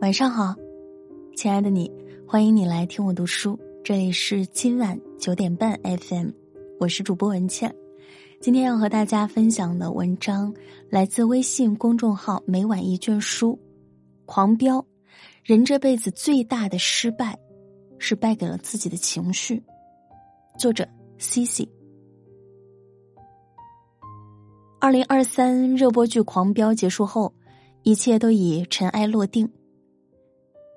晚上好，亲爱的你，欢迎你来听我读书。这里是今晚九点半 FM，我是主播文倩。今天要和大家分享的文章来自微信公众号“每晚一卷书”，狂飙，人这辈子最大的失败，是败给了自己的情绪。作者 C C。二零二三热播剧《狂飙》结束后，一切都已尘埃落定。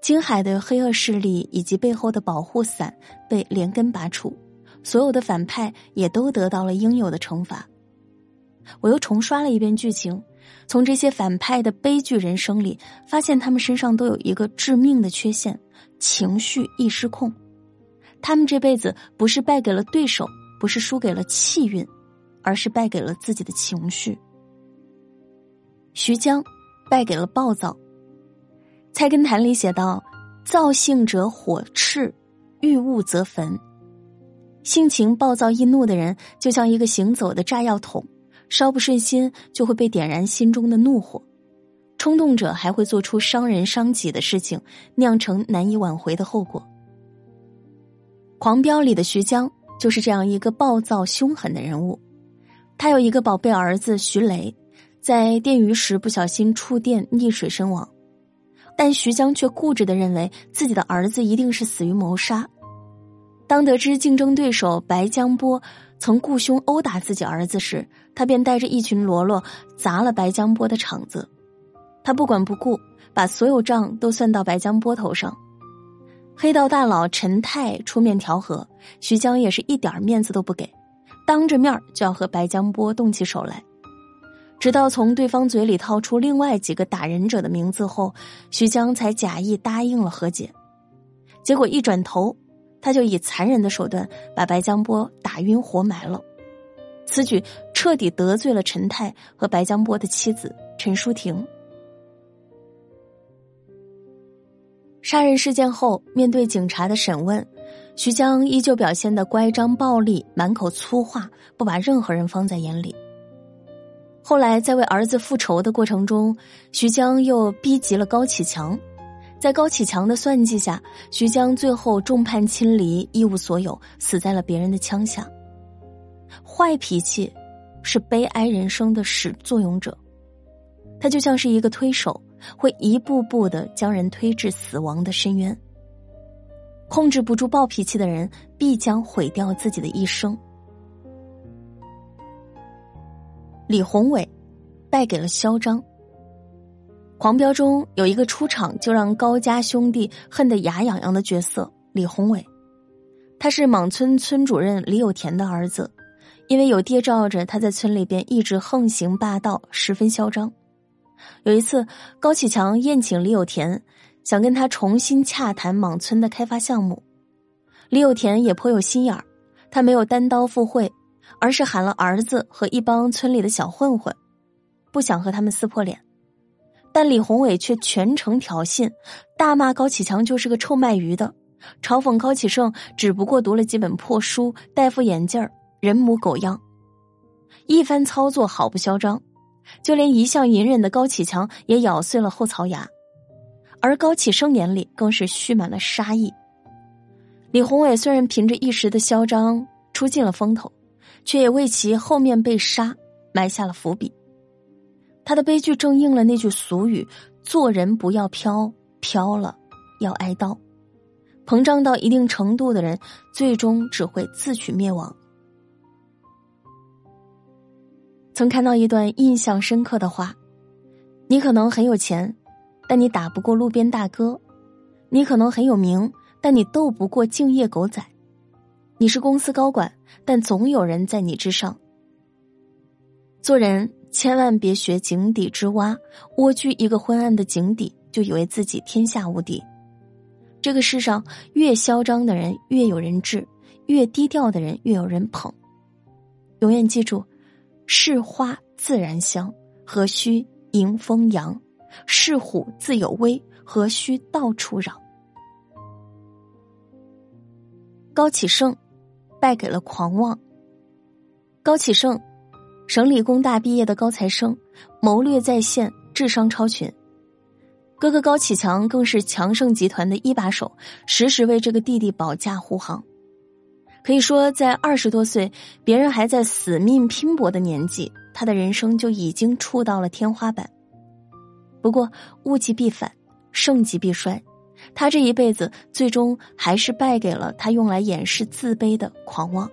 京海的黑恶势力以及背后的保护伞被连根拔除，所有的反派也都得到了应有的惩罚。我又重刷了一遍剧情，从这些反派的悲剧人生里，发现他们身上都有一个致命的缺陷：情绪易失控。他们这辈子不是败给了对手，不是输给了气运，而是败给了自己的情绪。徐江败给了暴躁。《菜根谭》里写道：“躁性者火炽，遇物则焚。性情暴躁易怒的人，就像一个行走的炸药桶，稍不顺心就会被点燃心中的怒火。冲动者还会做出伤人伤己的事情，酿成难以挽回的后果。”《狂飙》里的徐江就是这样一个暴躁凶狠的人物。他有一个宝贝儿子徐雷，在电鱼时不小心触电溺水身亡。但徐江却固执的认为自己的儿子一定是死于谋杀。当得知竞争对手白江波曾雇凶殴打自己儿子时，他便带着一群喽啰砸了白江波的场子。他不管不顾，把所有账都算到白江波头上。黑道大佬陈泰出面调和，徐江也是一点面子都不给，当着面就要和白江波动起手来。直到从对方嘴里掏出另外几个打人者的名字后，徐江才假意答应了和解。结果一转头，他就以残忍的手段把白江波打晕活埋了。此举彻底得罪了陈泰和白江波的妻子陈淑婷。杀人事件后，面对警察的审问，徐江依旧表现的乖张暴力，满口粗话，不把任何人放在眼里。后来，在为儿子复仇的过程中，徐江又逼急了高启强。在高启强的算计下，徐江最后众叛亲离，一无所有，死在了别人的枪下。坏脾气是悲哀人生的始作俑者，他就像是一个推手，会一步步的将人推至死亡的深渊。控制不住暴脾气的人，必将毁掉自己的一生。李宏伟败给了嚣张。狂飙中有一个出场就让高家兄弟恨得牙痒痒的角色李宏伟，他是莽村村主任李有田的儿子，因为有爹罩着，他在村里边一直横行霸道，十分嚣张。有一次，高启强宴请李有田，想跟他重新洽谈莽村的开发项目，李有田也颇有心眼儿，他没有单刀赴会。而是喊了儿子和一帮村里的小混混，不想和他们撕破脸，但李宏伟却全程挑衅，大骂高启强就是个臭卖鱼的，嘲讽高启盛只不过读了几本破书，戴副眼镜人模狗样，一番操作好不嚣张，就连一向隐忍的高启强也咬碎了后槽牙，而高启盛眼里更是蓄满了杀意。李宏伟虽然凭着一时的嚣张出尽了风头。却也为其后面被杀埋下了伏笔。他的悲剧正应了那句俗语：“做人不要飘，飘了要挨刀。”膨胀到一定程度的人，最终只会自取灭亡。曾看到一段印象深刻的话：“你可能很有钱，但你打不过路边大哥；你可能很有名，但你斗不过敬业狗仔。”你是公司高管，但总有人在你之上。做人千万别学井底之蛙，蜗居一个昏暗的井底，就以为自己天下无敌。这个世上，越嚣张的人越有人治，越低调的人越有人捧。永远记住：是花自然香，何须迎风扬；是虎自有威，何须到处嚷。高启盛。败给了狂妄。高启盛，省理工大毕业的高材生，谋略在线，智商超群。哥哥高启强更是强盛集团的一把手，时时为这个弟弟保驾护航。可以说，在二十多岁，别人还在死命拼搏的年纪，他的人生就已经触到了天花板。不过，物极必反，盛极必衰，他这一辈子最终还是败给了他用来掩饰自卑的狂妄。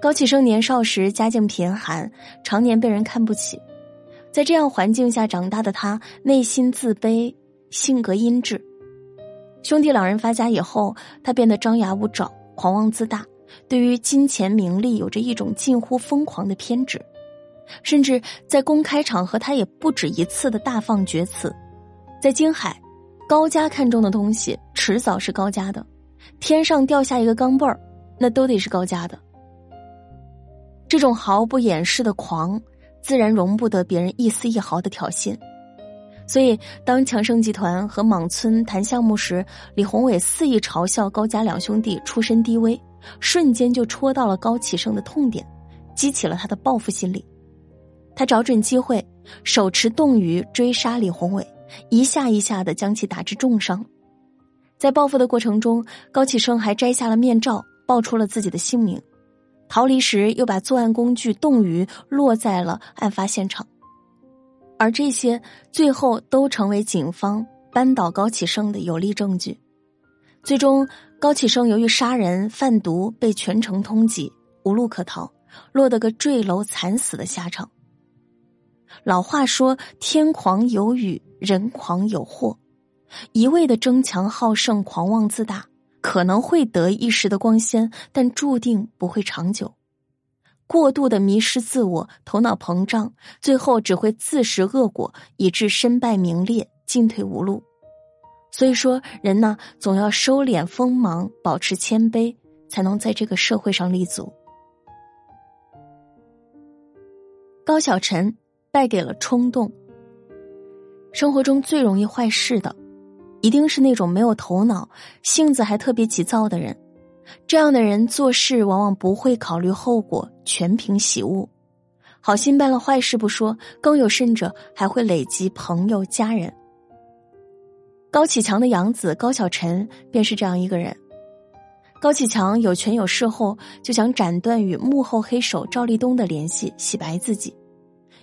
高启盛年少时家境贫寒，常年被人看不起。在这样环境下长大的他，内心自卑，性格阴质。兄弟两人发家以后，他变得张牙舞爪、狂妄自大，对于金钱名利有着一种近乎疯狂的偏执，甚至在公开场合，他也不止一次的大放厥词。在京海，高家看中的东西，迟早是高家的；天上掉下一个钢镚儿，那都得是高家的。这种毫不掩饰的狂。自然容不得别人一丝一毫的挑衅，所以当强盛集团和莽村谈项目时，李宏伟肆意嘲笑高家两兄弟出身低微，瞬间就戳到了高启盛的痛点，激起了他的报复心理。他找准机会，手持冻鱼追杀李宏伟，一下一下的将其打至重伤。在报复的过程中，高启盛还摘下了面罩，报出了自己的姓名。逃离时，又把作案工具冻鱼落在了案发现场，而这些最后都成为警方扳倒高启盛的有力证据。最终，高启盛由于杀人贩毒被全城通缉，无路可逃，落得个坠楼惨死的下场。老话说：“天狂有雨，人狂有祸。”一味的争强好胜、狂妄自大。可能会得一时的光鲜，但注定不会长久。过度的迷失自我，头脑膨胀，最后只会自食恶果，以致身败名裂，进退无路。所以说，人呢，总要收敛锋芒，保持谦卑，才能在这个社会上立足。高小晨败给了冲动。生活中最容易坏事的。一定是那种没有头脑、性子还特别急躁的人。这样的人做事往往不会考虑后果，全凭喜恶，好心办了坏事不说，更有甚者还会累积朋友家人。高启强的养子高小晨便是这样一个人。高启强有权有势后，就想斩断与幕后黑手赵立东的联系，洗白自己。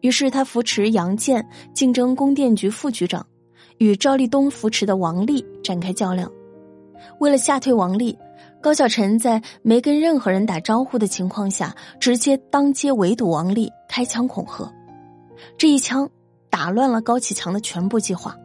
于是他扶持杨建竞争供电局副局长。与赵立东扶持的王丽展开较量，为了吓退王丽，高小晨在没跟任何人打招呼的情况下，直接当街围堵王丽，开枪恐吓。这一枪打乱了高启强的全部计划。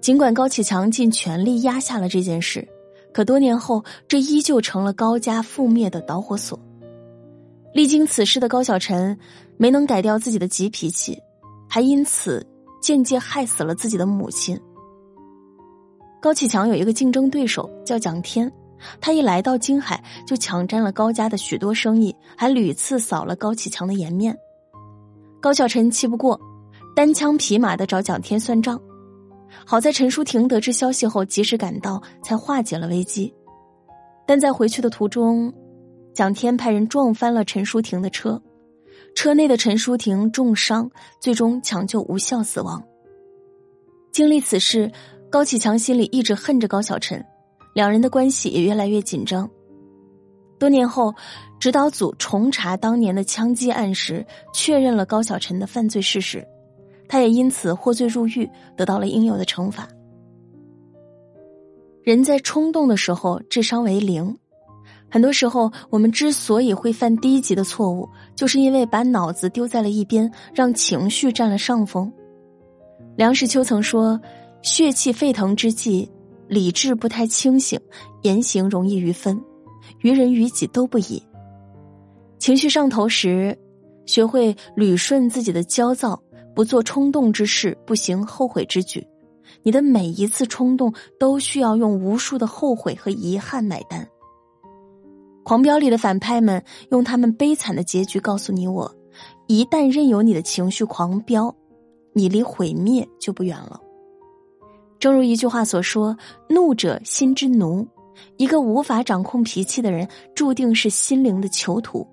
尽管高启强尽全力压下了这件事，可多年后，这依旧成了高家覆灭的导火索。历经此事的高小晨没能改掉自己的急脾气，还因此。间接害死了自己的母亲。高启强有一个竞争对手叫蒋天，他一来到京海就抢占了高家的许多生意，还屡次扫了高启强的颜面。高小晨气不过，单枪匹马的找蒋天算账。好在陈淑婷得知消息后及时赶到，才化解了危机。但在回去的途中，蒋天派人撞翻了陈淑婷的车。车内的陈淑婷重伤，最终抢救无效死亡。经历此事，高启强心里一直恨着高小晨，两人的关系也越来越紧张。多年后，指导组重查当年的枪击案时，确认了高小晨的犯罪事实，他也因此获罪入狱，得到了应有的惩罚。人在冲动的时候，智商为零。很多时候，我们之所以会犯低级的错误，就是因为把脑子丢在了一边，让情绪占了上风。梁实秋曾说：“血气沸腾之际，理智不太清醒，言行容易于分，于人于己都不宜。情绪上头时，学会捋顺自己的焦躁，不做冲动之事，不行后悔之举。你的每一次冲动，都需要用无数的后悔和遗憾买单。”狂飙里的反派们用他们悲惨的结局告诉你：我一旦任由你的情绪狂飙，你离毁灭就不远了。正如一句话所说：“怒者心之奴。”一个无法掌控脾气的人，注定是心灵的囚徒。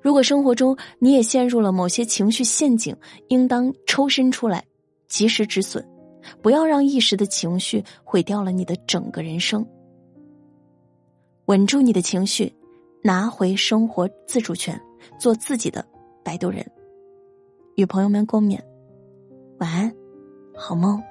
如果生活中你也陷入了某些情绪陷阱，应当抽身出来，及时止损，不要让一时的情绪毁掉了你的整个人生。稳住你的情绪，拿回生活自主权，做自己的摆渡人。与朋友们共勉，晚安，好梦。